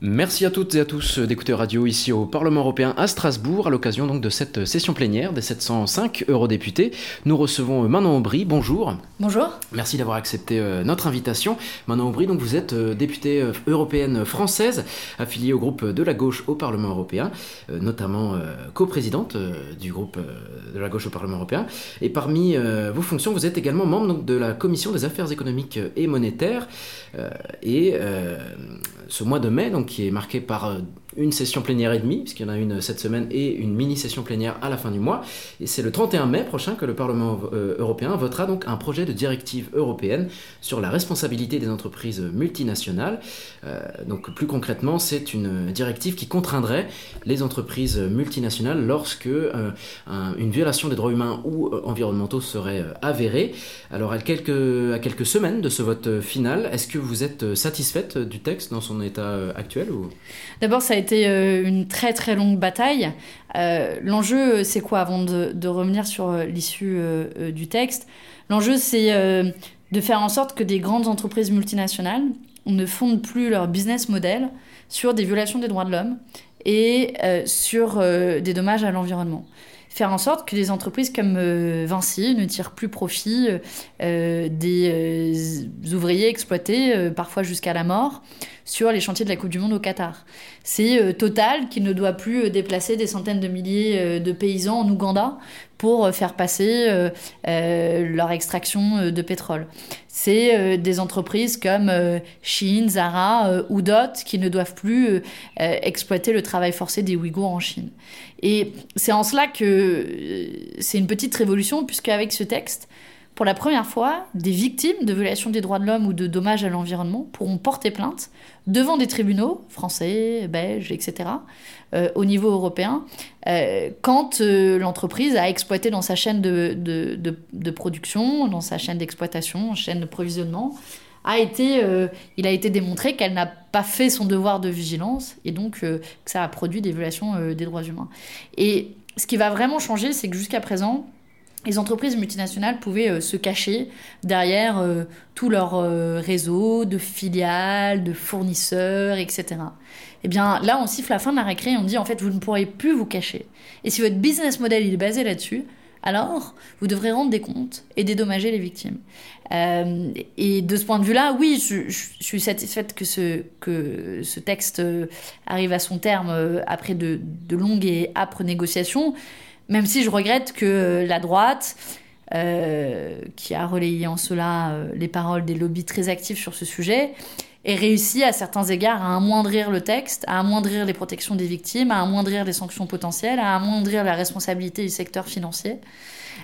Merci à toutes et à tous d'écouter Radio ici au Parlement européen à Strasbourg à l'occasion donc de cette session plénière des 705 eurodéputés. Nous recevons Manon Aubry. Bonjour. Bonjour. Merci d'avoir accepté euh, notre invitation. Manon Aubry, donc vous êtes euh, députée euh, européenne française affiliée au groupe de la gauche au Parlement européen, notamment coprésidente du groupe de la gauche au Parlement européen. Et parmi vos fonctions, vous êtes également membre donc, de la commission des affaires économiques et monétaires. Et ce mois de mai, donc qui est marqué par euh, une session plénière et demie, puisqu'il y en a une cette semaine, et une mini-session plénière à la fin du mois. Et c'est le 31 mai prochain que le Parlement euh, européen votera donc un projet de directive européenne sur la responsabilité des entreprises multinationales. Euh, donc plus concrètement, c'est une directive qui contraindrait les entreprises multinationales lorsque une violation des droits humains ou environnementaux serait avérée. Alors à quelques, à quelques semaines de ce vote final, est-ce que vous êtes satisfaite du texte dans son état actuel ou... D'abord, ça a été euh, une très très longue bataille. Euh, l'enjeu, c'est quoi avant de, revenir sur euh, l'issue du texte? L'enjeu, c'est de faire en sorte que des grandes entreprises multinationales ne fondent plus leur business model sur des violations des droits de l'homme et sur des dommages à l'environnement faire en sorte que des entreprises comme Vinci ne tirent plus profit des ouvriers exploités, parfois jusqu'à la mort, sur les chantiers de la Coupe du Monde au Qatar. C'est euh, Total qui ne doit plus euh, déplacer des centaines de milliers euh, de paysans en Ouganda pour faire passer leur extraction de pétrole. C'est des entreprises comme Chine, Zara ou d'autres qui ne doivent plus exploiter le travail forcé des Ouïghours en Chine. Et c'est en cela que c'est une petite révolution, puisque avec ce texte, pour la première fois, des victimes de violations des droits de l'homme ou de dommages à l'environnement pourront porter plainte devant des tribunaux français, belges, etc., euh, au niveau européen, euh, quand euh, l'entreprise a exploité dans sa chaîne de, production, dans sa chaîne d'exploitation, chaîne de provisionnement, a été, il a été démontré qu'elle n'a pas fait son devoir de vigilance et donc que ça a produit des violations des droits humains. Et ce qui va vraiment changer, c'est que jusqu'à présent, les entreprises multinationales pouvaient euh, se cacher derrière euh, tout leur euh, réseau de filiales, de fournisseurs, etc. Eh bien, là, on siffle la fin de la récré et on dit en fait, vous ne pourrez plus vous cacher. Et si votre business model est basé là-dessus, alors vous devrez rendre des comptes et dédommager les victimes. et de ce point de vue-là, oui, je, suis satisfaite que ce, que ce texte arrive à son terme après de, de longues et âpres négociations. Même si je regrette que la droite, euh, qui a relayé en cela euh, les paroles des lobbies très actifs sur ce sujet, ait réussi à certains égards à amoindrir le texte, à amoindrir les protections des victimes, à amoindrir les sanctions potentielles, à amoindrir la responsabilité du secteur financier.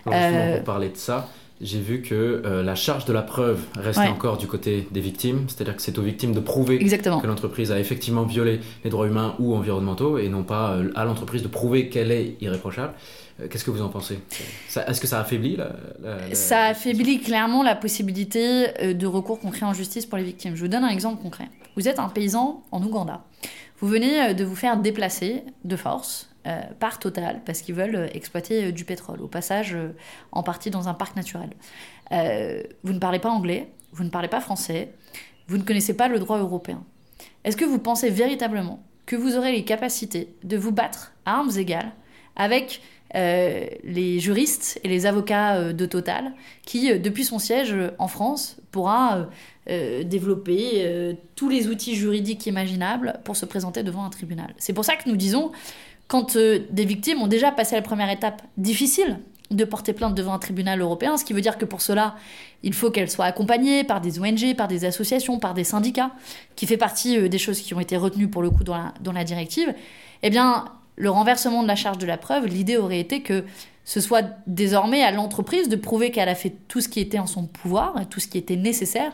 Alors euh... pour parler de ça, j'ai vu que euh, la charge de la preuve restait encore du côté des victimes, c'est-à-dire que c'est aux victimes de prouver que l'entreprise a effectivement violé les droits humains ou environnementaux et non pas euh, à l'entreprise de prouver qu'elle est irréprochable. Euh, qu'est-ce que vous en pensez? Est-ce que ça affaiblit la, Ça affaiblit clairement la possibilité de recours concret en justice pour les victimes. Je vous donne un exemple concret. Vous êtes un paysan en Ouganda. Vous venez de vous faire déplacer de force euh, par Total parce qu'ils veulent euh, exploiter euh, du pétrole, au passage en partie dans un parc naturel. vous ne parlez pas anglais, vous ne parlez pas français, vous ne connaissez pas le droit européen. Est-ce que vous pensez véritablement que vous aurez les capacités de vous battre à armes égales avec les juristes et les avocats de Total, qui, depuis son siège en France, pourra développer tous les outils juridiques imaginables pour se présenter devant un tribunal? C'est pour ça que nous disons quand euh, des victimes ont déjà passé la première étape. Difficile de porter plainte devant un tribunal européen, ce qui veut dire que pour cela, il faut qu'elles soient accompagnées par des ONG, par des associations, par des syndicats, qui fait partie euh, des choses qui ont été retenues pour le coup dans la, dans la directive, eh bien, le renversement de la charge de la preuve, l'idée aurait été que ce soit désormais à l'entreprise de prouver qu'elle a fait tout ce qui était en son pouvoir tout ce qui était nécessaire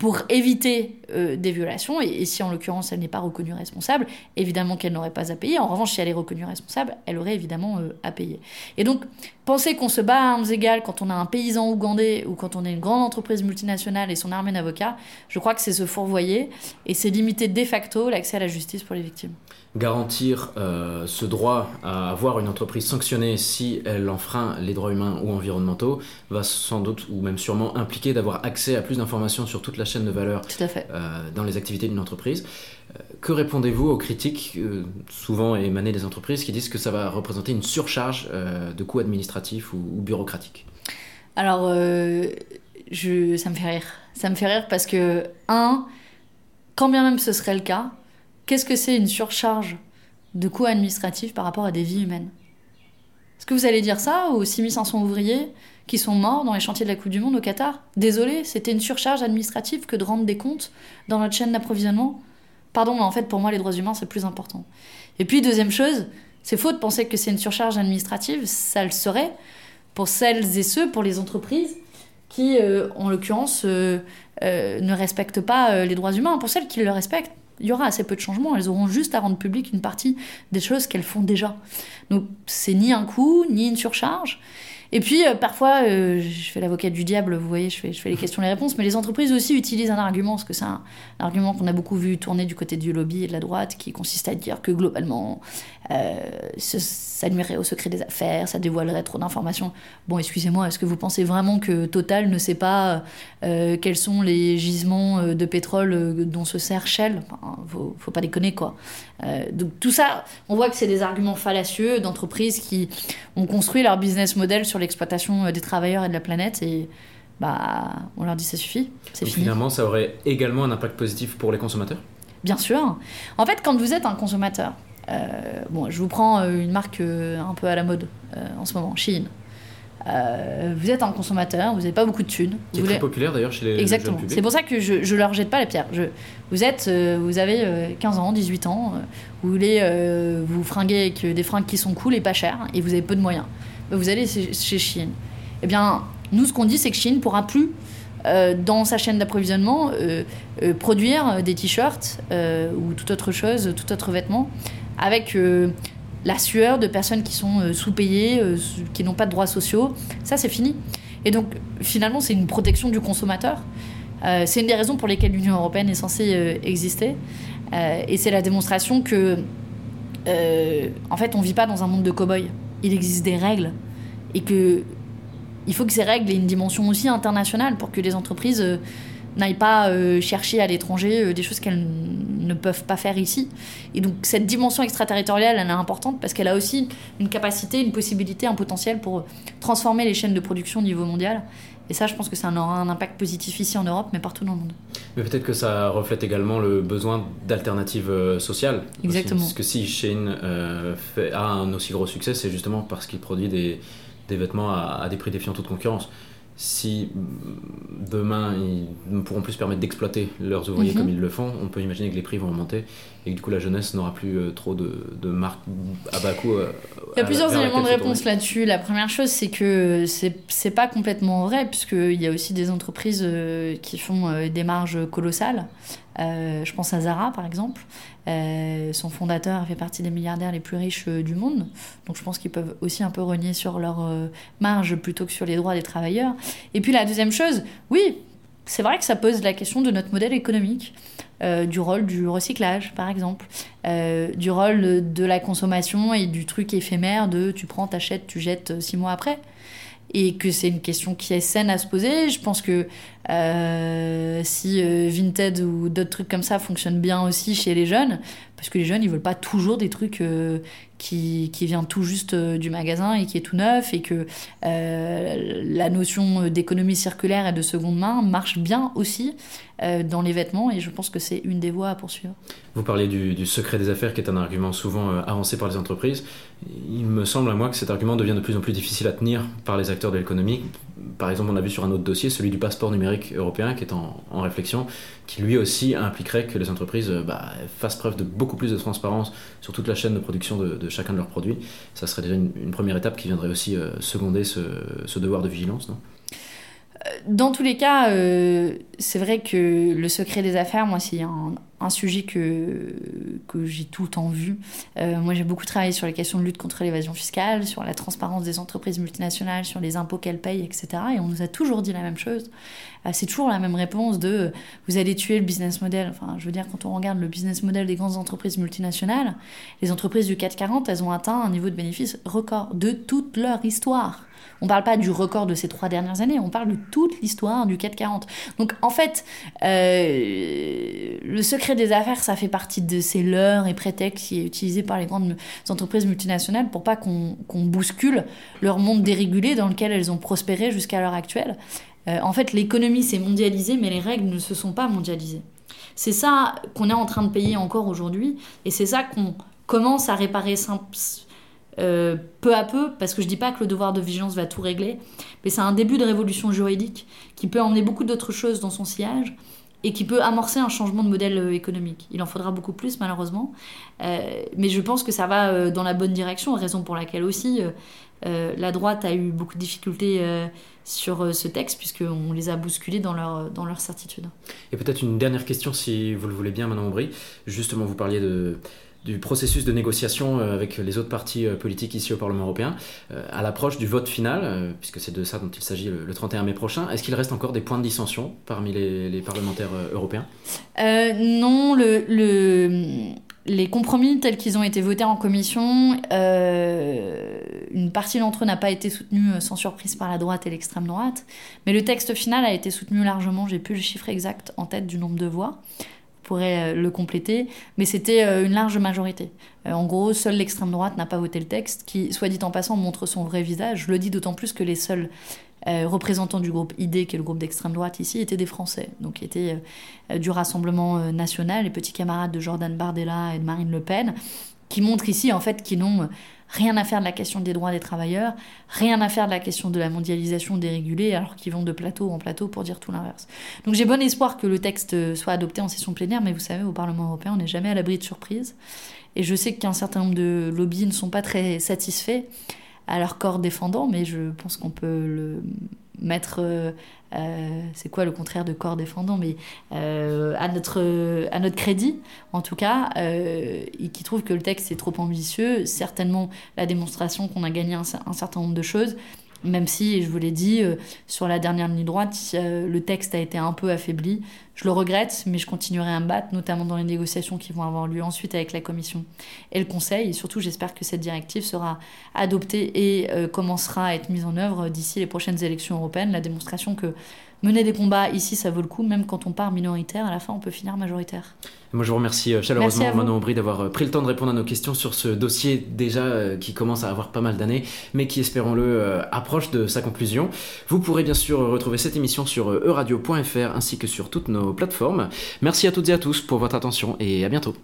pour éviter euh, des violations. Et, si en l'occurrence elle n'est pas reconnue responsable, évidemment qu'elle n'aurait pas à payer. En revanche, si elle est reconnue responsable, elle aurait évidemment euh, à payer. Et donc, penser qu'on se bat à armes égales quand on a un paysan ougandais ou quand on est une grande entreprise multinationale et son armée d'avocats, je crois que c'est se fourvoyer et c'est limiter de facto l'accès à la justice pour les victimes garantir euh, ce droit à avoir une entreprise sanctionnée si elle l'enfreint les droits humains ou environnementaux va sans doute ou même sûrement impliquer d'avoir accès à plus d'informations sur toute la chaîne de valeur dans les activités d'une entreprise. que répondez-vous aux critiques souvent émanées des entreprises qui disent que ça va représenter une surcharge de coûts administratifs ou, bureaucratiques? Alors, je, ça me fait rire. Ça me fait rire parce que, un, quand bien même ce serait le cas, qu'est-ce que c'est une surcharge de coûts administratifs par rapport à des vies humaines? Est-ce que vous allez dire ça aux 6500 ouvriers qui sont morts dans les chantiers de la Coupe du Monde au Qatar? Désolé, c'était une surcharge administrative que de rendre des comptes dans notre chaîne d'approvisionnement Pardon, mais en fait, pour moi, les droits humains, c'est plus important. Et puis, deuxième chose, c'est faux de penser que c'est une surcharge administrative, ça le serait pour celles et ceux, pour les entreprises qui, euh, en l'occurrence, euh, euh, ne respectent pas les droits humains. Pour celles qui le respectent, il y aura assez peu de changements. Elles auront juste à rendre public une partie des choses qu'elles font déjà. Donc, c'est ni un coût, ni une surcharge. Et puis, euh, parfois, euh, je fais l'avocat du diable, vous voyez, je fais, les questions, les réponses, mais les entreprises aussi utilisent un argument, parce que c'est un, argument qu'on a beaucoup vu tourner du côté du lobby et de la droite, qui consiste à dire que globalement, euh, ça nuirait au secret des affaires, ça dévoilerait trop d'informations. Bon, excusez-moi, est-ce que vous pensez vraiment que Total ne sait pas quels sont les gisements de pétrole dont se sert Shell? Enfin, faut, faut, pas déconner, quoi. donc tout ça, on voit que c'est des arguments fallacieux d'entreprises qui ont construit leur business model sur l'exploitation euh, des travailleurs et de la planète et bah, on leur dit ça suffit, c'est fini. Finalement, ça aurait également un impact positif pour les consommateurs? Bien sûr. En fait, quand vous êtes un consommateur, euh, bon, je vous prends euh, une marque un peu à la mode en ce moment, Shein. vous êtes un consommateur, vous n'avez pas beaucoup de thunes. Qui est très populaire d'ailleurs chez les Exactement. C'est pour ça que je ne leur jette pas la pierre. Je, vous, êtes, vous avez 15 ans, 18 ans, vous voulez vous fringuer avec des fringues qui sont cool et pas chères, et vous avez peu de moyens vous allez chez Shein. Eh bien, nous, ce qu'on dit, c'est que Shein pourra plus, euh, dans sa chaîne d'approvisionnement, euh, euh, produire des t-shirts ou toute autre chose, tout autre vêtement, avec la sueur de personnes qui sont sous-payées, qui n'ont pas de droits sociaux. Ça, c'est fini. Et donc, finalement, c'est une protection du consommateur. c'est une des raisons pour lesquelles l'Union européenne est censée exister. et c'est la démonstration que, en fait, on vit pas dans un monde de cow-boys il existe des règles et que il faut que ces règles aient une dimension aussi internationale pour que les entreprises euh, n'aillent pas euh, chercher à l'étranger euh, des choses qu'elles ne peuvent pas faire ici. Et donc cette dimension extraterritoriale, elle est importante parce qu'elle a aussi une capacité, une possibilité, un potentiel pour transformer les chaînes de production au niveau mondial. Et ça, je pense que ça aura un impact positif ici en Europe, mais partout dans le monde. Mais peut-être que ça reflète également le besoin d'alternatives euh, sociales. Exactement. parce que si Shein euh, a un aussi gros succès, c'est justement parce qu'il produit des, des vêtements à, à, des prix défiant toute concurrence si demain ils ne pourront plus se permettre d'exploiter leurs ouvriers mhm. comme ils le font, on peut imaginer que les prix vont augmenter et que du coup la jeunesse n'aura plus euh, trop de, marques à bas coût. Euh, il y a plusieurs éléments de réponse là-dessus. La première chose, c'est que c'est pas complètement vrai, puisqu'il y a aussi des entreprises euh, qui font des marges colossales. je pense à Zara par exemple. Euh, son fondateur fait partie des milliardaires les plus riches euh, du monde. Donc je pense qu'ils peuvent aussi un peu renier sur leur euh, marge plutôt que sur les droits des travailleurs. Et puis la deuxième chose, oui, c'est vrai que ça pose la question de notre modèle économique. du rôle du recyclage, par exemple, du rôle de la consommation et du truc éphémère de tu prends, t'achètes, tu jettes six mois après et que c'est une question qui est saine à se poser. Je pense que euh, si euh, Vinted ou d'autres trucs comme ça fonctionnent bien aussi chez les jeunes, parce que les jeunes, ils veulent pas toujours des trucs euh, qui, viennent tout juste du magasin et qui est tout neuf, et que la notion d'économie circulaire et de seconde main marche bien aussi dans les vêtements, et je pense que c'est une des voies à poursuivre. Vous parlez du, secret des affaires, qui est un argument souvent avancé par les entreprises. Il me semble à moi que cet argument devient de plus en plus difficile à tenir par les acteurs de l'économie. Par exemple, on a vu sur un autre dossier, celui du passeport numérique européen qui est en, réflexion, qui lui aussi impliquerait que les entreprises euh, bah, fassent preuve de beaucoup plus de transparence sur toute la chaîne de production de, chacun de leurs produits. Ça serait déjà une, première étape qui viendrait aussi euh, seconder ce, devoir de vigilance, euh, dans tous les cas, c'est vrai que le secret des affaires, moi, s'il y a un sujet que, que j'ai tout le temps vu. Euh, moi, j'ai beaucoup travaillé sur les questions de lutte contre l'évasion fiscale, sur la transparence des entreprises multinationales, sur les impôts qu'elles payent, etc. Et on nous a toujours dit la même chose. Euh, c'est toujours la même réponse de vous allez tuer le business model. Enfin, je veux dire, quand on regarde le business model des grandes entreprises multinationales, les entreprises du 440, elles ont atteint un niveau de bénéfice record de toute leur histoire. On ne parle pas du record de ces trois dernières années, on parle de toute l'histoire du 440. Donc en fait, euh, le secret des affaires, ça fait partie de ces leurres et prétextes qui est utilisé par les grandes entreprises multinationales pour pas qu'on bouscule leur monde dérégulé dans lequel elles ont prospéré jusqu'à l'heure actuelle. Euh, en fait, l'économie s'est mondialisée, mais les règles ne se sont pas mondialisées. C'est ça qu'on est en train de payer encore aujourd'hui, et c'est ça qu'on commence à réparer euh, peu à peu, parce que je dis pas que le devoir de vigilance va tout régler, mais c'est un début de révolution juridique qui peut emmener beaucoup d'autres choses dans son sillage et qui peut amorcer un changement de modèle euh, économique. Il en faudra beaucoup plus malheureusement, euh, mais je pense que ça va dans la bonne direction, raison pour laquelle aussi la droite a eu beaucoup de difficultés sur ce texte, puisqu'on les a bousculés dans leur, dans leur certitude. Et peut-être une dernière question, si vous le voulez bien, Manon Aubry. Justement, vous parliez de du processus de négociation euh, avec les autres partis euh, politiques ici au Parlement européen, euh, à l'approche du vote final, puisque c'est de ça dont il s'agit le 31 mai prochain, est-ce qu'il reste encore des points de dissension parmi les, parlementaires européens? Non, le, les compromis tels qu'ils ont été votés en commission, une partie d'entre eux n'a pas été soutenue sans surprise par la droite et l'extrême droite, mais le texte final a été soutenu largement, j'ai plus le chiffre exact en tête du nombre de voix pourrait euh, le compléter, mais c'était euh, une large majorité. Euh, en gros, seule l'extrême droite n'a pas voté le texte, qui, soit dit en passant, montre son vrai visage. Je le dis d'autant plus que les seuls représentants du groupe ID, qui est le groupe d'extrême droite ici, étaient des Français, donc étaient du Rassemblement national, les petits camarades de Jordan Bardella et de Marine Le Pen, qui montrent ici en fait qu'ils n'ont rien à faire de la question des droits des travailleurs, rien à faire de la question de la mondialisation dérégulée, alors qu'ils vont de plateau en plateau pour dire tout l'inverse. Donc j'ai bon espoir que le texte soit adopté en session plénière, mais vous savez, au Parlement européen, on n'est jamais à l'abri de surprises. Et je sais qu'un certain nombre de lobbies ne sont pas très satisfaits à leur corps défendant, mais je pense qu'on peut le mettre, euh, euh, c'est quoi le contraire de corps défendant, mais euh, à, notre, à notre crédit, en tout cas, et qui trouve que le texte est trop ambitieux, certainement la démonstration qu'on a gagné un, un certain nombre de choses, même si, je vous l'ai dit, euh, sur la dernière ligne droite, euh, le texte a été un peu affaibli. Je le regrette, mais je continuerai à me battre, notamment dans les négociations qui vont avoir lieu ensuite avec la Commission et le Conseil. Et surtout, j'espère que cette directive sera adoptée et euh, commencera à être mise en œuvre d'ici les prochaines élections européennes. La démonstration que mener des combats ici, ça vaut le coup, même quand on part minoritaire, à la fin, on peut finir majoritaire. Moi, je vous remercie euh, chaleureusement, Manon Aubry, d'avoir euh, pris le temps de répondre à nos questions sur ce dossier déjà euh, qui commence à avoir pas mal d'années, mais qui, espérons-le, approche de sa conclusion. Vous pourrez bien sûr retrouver cette émission sur euradio.fr ainsi que sur toutes nos plateformes. Merci à toutes et à tous pour votre attention et à bientôt.